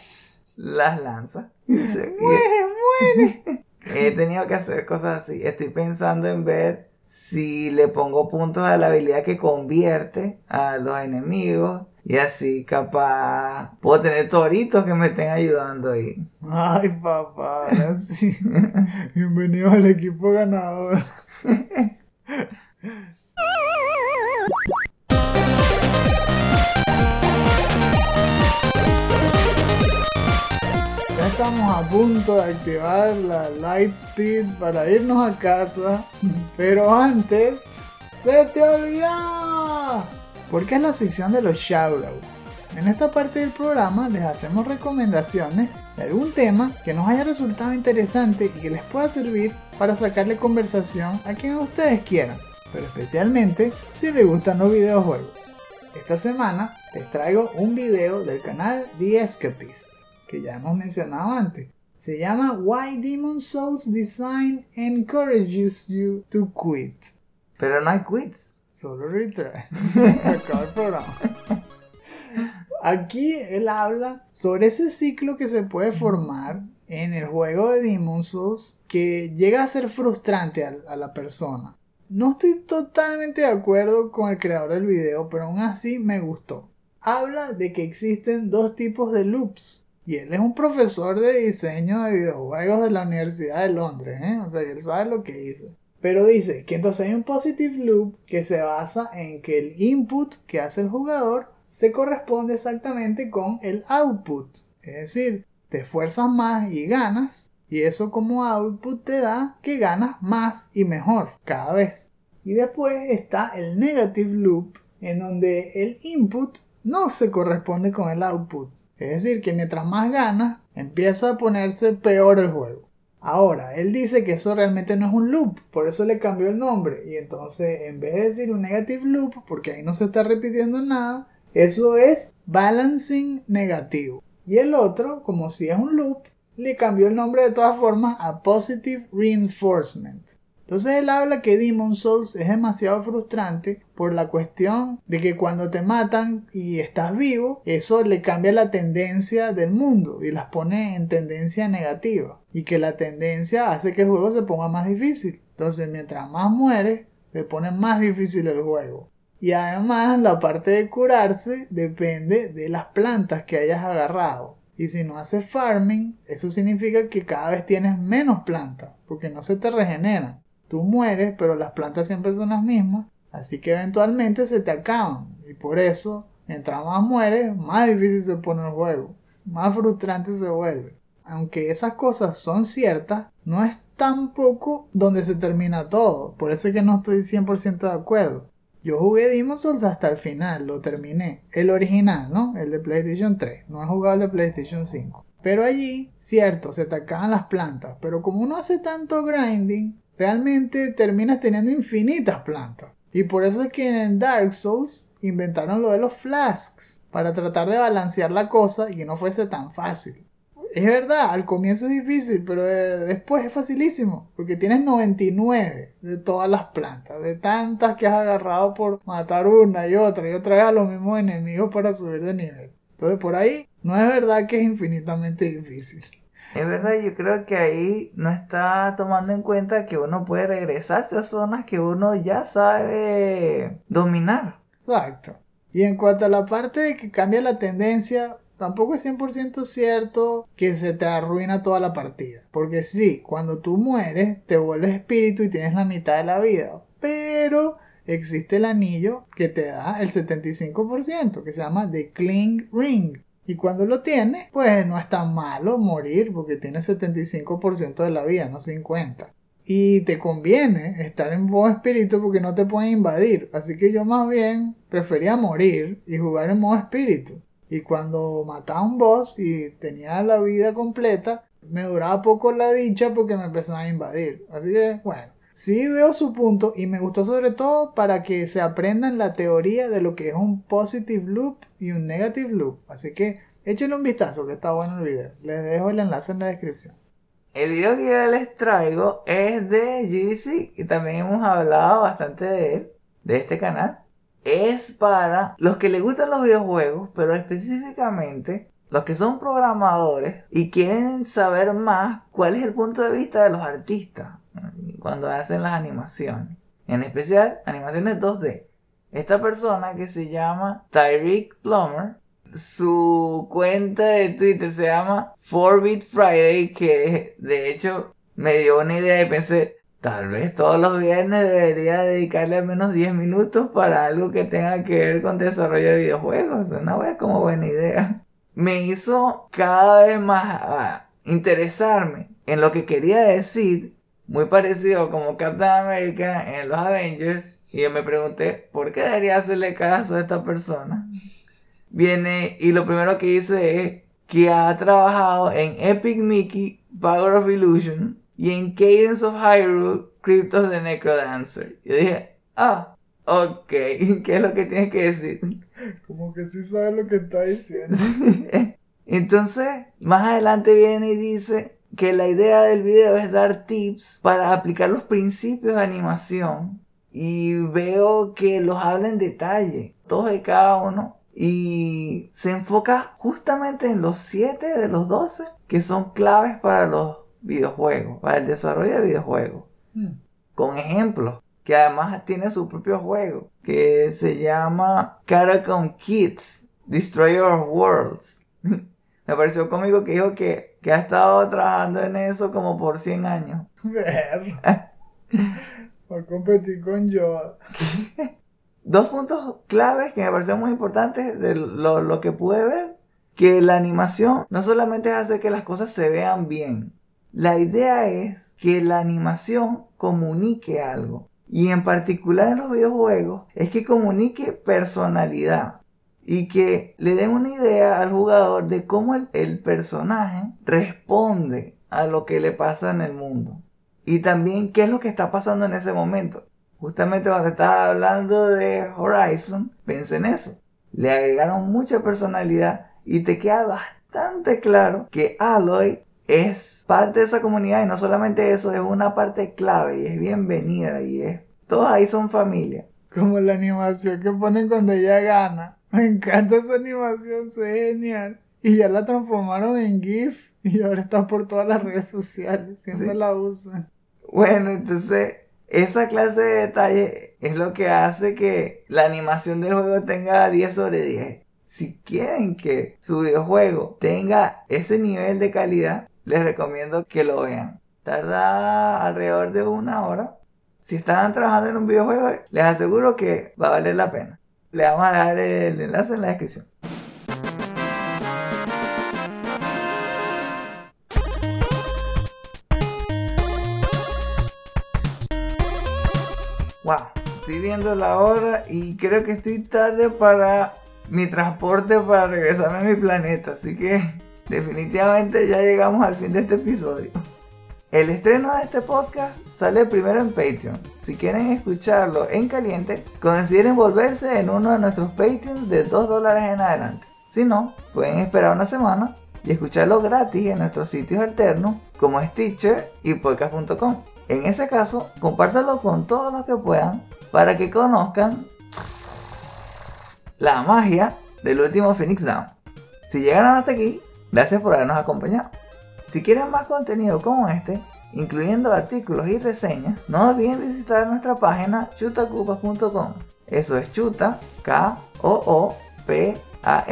[SPEAKER 2] las lanzas.
[SPEAKER 1] ¡Muere, muere!
[SPEAKER 2] He tenido que hacer cosas así. Estoy pensando en ver si le pongo puntos a la habilidad que convierte a los enemigos. Y así capaz puedo tener toritos que me estén ayudando ahí.
[SPEAKER 1] Ay, papá, ahora sí. Bienvenido al equipo ganador. estamos a punto de activar la Light Speed para irnos a casa. Pero antes, ¡se te olvidaba! Porque es la sección de los shoutouts. En esta parte del programa les hacemos recomendaciones de algún tema que nos haya resultado interesante y que les pueda servir para sacarle conversación a quien ustedes quieran, pero especialmente si les gustan los videojuegos. Esta semana les traigo un video del canal The Escapist, que ya hemos mencionado antes. Se llama Why Demon Souls Design Encourages You to Quit.
[SPEAKER 2] Pero no hay quits.
[SPEAKER 1] Solo retry. Acaba el programa. Aquí él habla sobre ese ciclo que se puede formar en el juego de Demon Souls que llega a ser frustrante a, a la persona. No estoy totalmente de acuerdo con el creador del video, pero aún así me gustó. Habla de que existen dos tipos de loops. Y él es un profesor de diseño de videojuegos de la Universidad de Londres, ¿eh? O sea, él sabe lo que dice. Pero dice que entonces hay un positive loop que se basa en que el input que hace el jugador se corresponde exactamente con el output. Es decir, te esfuerzas más y ganas, y eso como output te da que ganas más y mejor cada vez. Y después está el negative loop, en donde el input no se corresponde con el output. Es decir, que mientras más ganas, empieza a ponerse peor el juego. Ahora, él dice que eso realmente no es un loop, por eso le cambió el nombre. Y entonces, en vez de decir un negative loop, porque ahí no se está repitiendo nada, eso es balancing negativo. Y el otro, como si es un loop, le cambió el nombre de todas formas a positive reinforcement. Entonces él habla que Demon Souls es demasiado frustrante por la cuestión de que cuando te matan y estás vivo, eso le cambia la tendencia del mundo y las pone en tendencia negativa. Y que la tendencia hace que el juego se ponga más difícil. Entonces mientras más mueres, se pone más difícil el juego. Y además la parte de curarse depende de las plantas que hayas agarrado. Y si no haces farming, eso significa que cada vez tienes menos plantas, porque no se te regeneran. Tú mueres, pero las plantas siempre son las mismas, así que eventualmente se te acaban. Y por eso, mientras más mueres, más difícil se pone el juego, más frustrante se vuelve. Aunque esas cosas son ciertas, no es tampoco donde se termina todo, por eso es que no estoy 100% de acuerdo. Yo jugué Demon Souls hasta el final, lo terminé. El original, ¿no? El de PlayStation 3. No he jugado el de PlayStation 5. Pero allí, cierto, se te acaban las plantas. Pero como uno hace tanto grinding, realmente terminas teniendo infinitas plantas. Y por eso es que en Dark Souls inventaron lo de los flasks. Para tratar de balancear la cosa y que no fuese tan fácil. es verdad, al comienzo es difícil, pero eh, después es facilísimo, porque tienes 99 de todas las plantas, de tantas que has agarrado por matar una y otra y otra vez a los mismos enemigos para subir de nivel. Entonces por ahí no es verdad que es infinitamente difícil.
[SPEAKER 2] Es verdad, yo creo que ahí no está tomando en cuenta que uno puede regresarse a zonas que uno ya sabe dominar.
[SPEAKER 1] Exacto. Y en cuanto a la parte de que cambia la tendencia, tampoco es 100% cierto que se te arruina toda la partida. Porque sí, cuando tú mueres, te vuelves espíritu y tienes la mitad de la vida. Pero existe el anillo que te da el 75%, que se llama The Cling Ring. Y cuando lo tienes, pues no es tan malo morir porque tienes 75% de la vida, no 50%. Y te conviene estar en modo espíritu porque no te pueden invadir. Así que yo más bien prefería morir y jugar en modo espíritu. Y cuando mataba a un boss y tenía la vida completa, me duraba poco la dicha porque me empezaban a invadir. Así que, bueno, sí veo su punto y me gustó sobre todo para que se aprendan la teoría de lo que es un positive loop y un negative loop. Así que échenle un vistazo que está bueno el video. Les dejo el enlace en la descripción.
[SPEAKER 2] El video que yo les traigo es de GDC y también hemos hablado bastante de él, de este canal. Es para los que les gustan los videojuegos, pero específicamente los que son programadores y quieren saber más cuál es el punto de vista de los artistas cuando hacen las animaciones. En especial, animaciones 2D. Esta persona que se llama Tyreek Plummer su cuenta de Twitter se llama Forbit Friday, que de hecho me dio una idea y pensé, tal vez todos los viernes debería dedicarle al menos 10 minutos para algo que tenga que ver con desarrollo de videojuegos. Una como buena idea. Me hizo cada vez más ah, interesarme en lo que quería decir, muy parecido como Captain America en los Avengers, y yo me pregunté, ¿por qué debería hacerle caso a esta persona? viene y lo primero que dice es que ha trabajado en Epic Mickey, Power of Illusion y en Cadence of Hyrule, Cryptos de Necrodancer. Yo dije, ah, ok, ¿qué es lo que tienes que decir?
[SPEAKER 1] Como que sí sabe lo que está diciendo.
[SPEAKER 2] Entonces, más adelante viene y dice que la idea del video es dar tips para aplicar los principios de animación. Y veo que los habla en detalle, todos y cada uno y se enfoca justamente en los 7 de los 12 que son claves para los videojuegos, para el desarrollo de videojuegos. Hmm. Con ejemplos, que además tiene su propio juego, que se llama Caracom Kids, Destroyer of Worlds. Me pareció cómico que dijo que, que ha estado trabajando en eso como por 100 años.
[SPEAKER 1] Ver. a competir con yo.
[SPEAKER 2] dos puntos claves que me parecieron muy importantes de lo, que pude ver. Que la animación no solamente es hacer que las cosas se vean bien. La idea es que la animación comunique algo. Y en particular en los videojuegos es que comunique personalidad. Y que le den una idea al jugador de cómo el, el personaje responde a lo que le pasa en el mundo. Y también qué es lo que está pasando en ese momento. Justamente cuando estaba hablando de Horizon, pensé en eso. Le agregaron mucha personalidad y te queda bastante claro que Aloy es parte de esa comunidad y no solamente eso, es una parte clave y es bienvenida y es... Todos ahí son familia.
[SPEAKER 1] Como la animación que ponen cuando ella gana. Me encanta esa animación, genial. Y ya la transformaron en GIF y ahora está por todas las redes sociales, siempre la usan.
[SPEAKER 2] Bueno, entonces esa clase de detalle es lo que hace que la animación del juego tenga 10 sobre 10. Si quieren que su videojuego tenga ese nivel de calidad, les recomiendo que lo vean. Tarda alrededor de una hora. Si están trabajando en un videojuego, les aseguro que va a valer la pena. Le vamos a dejar el enlace en la descripción. Wow, estoy viendo la hora y creo que estoy tarde para mi transporte para regresarme a mi planeta. Así que definitivamente ya llegamos al fin de este episodio. El estreno de este podcast sale primero en Patreon. Si quieren escucharlo en caliente, consideren volverse en uno de nuestros Patreons de 2 dólares en adelante. Si no, pueden esperar una semana y escucharlo gratis en nuestros sitios alternos como Stitcher y podcast.com. En ese caso, compártelo con todos los que puedan para que conozcan la magia del último Phoenix Down. Si llegaron hasta aquí, gracias por habernos acompañado. Si quieren más contenido como este, incluyendo artículos y reseñas, no olviden visitar nuestra página chutacupas.com. Eso es chuta, O O P A.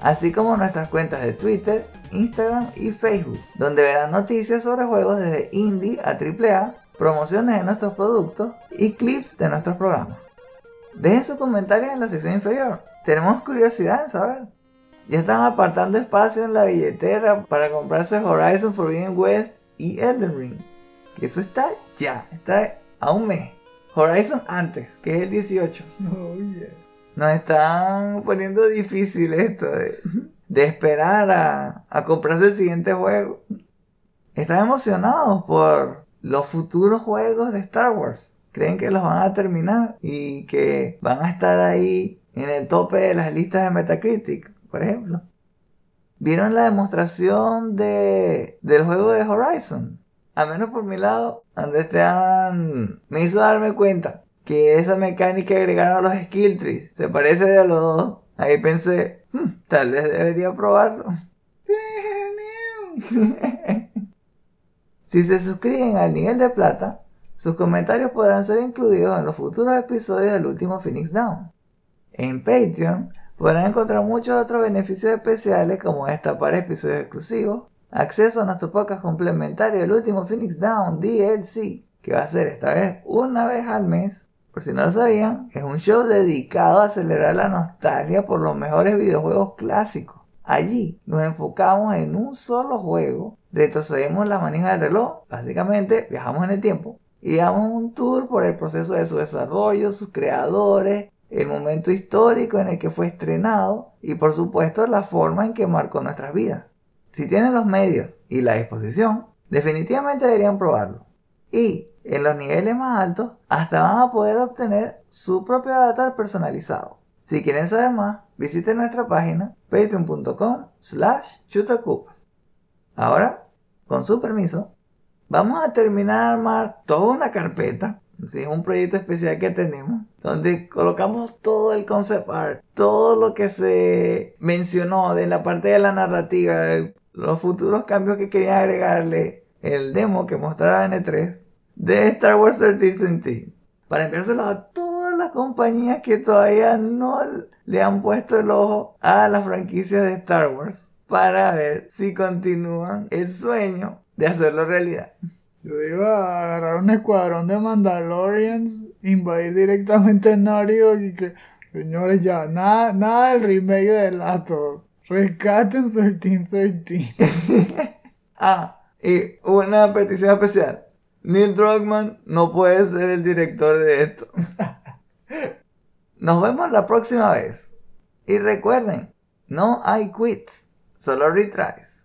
[SPEAKER 2] Así como nuestras cuentas de Twitter, Instagram y Facebook, donde verán noticias sobre juegos desde indie a AAA, promociones de nuestros productos y clips de nuestros programas. Dejen sus comentarios en la sección inferior. Tenemos curiosidad en saber. Ya están apartando espacio en la billetera para comprarse Horizon Forbidden West y Elden Ring. Que eso está ya, está a un mes. Horizon antes, que es el 18.
[SPEAKER 1] Oh, yeah.
[SPEAKER 2] Nos están poniendo difícil esto de, de esperar a, a comprarse el siguiente juego. Están emocionados por los futuros juegos de Star Wars. Creen que los van a terminar y que van a estar ahí en el tope de las listas de Metacritic, por ejemplo. ¿Vieron la demostración de, del juego de Horizon? A menos por mi lado, donde están... Me hizo darme cuenta que esa mecánica que agregaron a los skill trees se parece a los dos. Ahí pensé, "Hmm, tal vez debería probarlo. si se suscriben al nivel de plata, sus comentarios podrán ser incluidos en los futuros episodios del último Phoenix Down. En Patreon podrán encontrar muchos otros beneficios especiales como destapar episodios exclusivos, acceso a nuestro podcast complementario el último Phoenix Down DLC, que va a ser esta vez una vez al mes. Por si no lo sabían, es un show dedicado a celebrar la nostalgia por los mejores videojuegos clásicos. Allí nos enfocamos en un solo juego, retrocedemos la manija del reloj, básicamente viajamos en el tiempo y damos un tour por el proceso de su desarrollo, sus creadores, el momento histórico en el que fue estrenado y por supuesto la forma en que marcó nuestras vidas. Si tienen los medios y la disposición, definitivamente deberían probarlo. Y en los niveles más altos, hasta van a poder obtener su propio avatar personalizado. Si quieren saber más, visiten nuestra página patreon.com slash chutacupas. Ahora, con su permiso, vamos a terminar de armar toda una carpeta. Sí, un proyecto especial que tenemos, donde colocamos todo el concept art, todo lo que se mencionó de la parte de la narrativa, los futuros cambios que quería agregarle, el demo que mostrará N3 de Star Wars 13 para enviárselo a todas las compañías que todavía no le han puesto el ojo a las franquicias de Star Wars para ver si continúan el sueño de hacerlo realidad.
[SPEAKER 1] Yo iba a agarrar un escuadrón de Mandalorians, invadir directamente Dog y que, señores, ya, nada, nada del remake de Us. Rescaten 1313.
[SPEAKER 2] Ah, y una petición especial. Neil Druckmann no puede ser el director de esto. Nos vemos la próxima vez. Y recuerden, no hay quits, solo retries.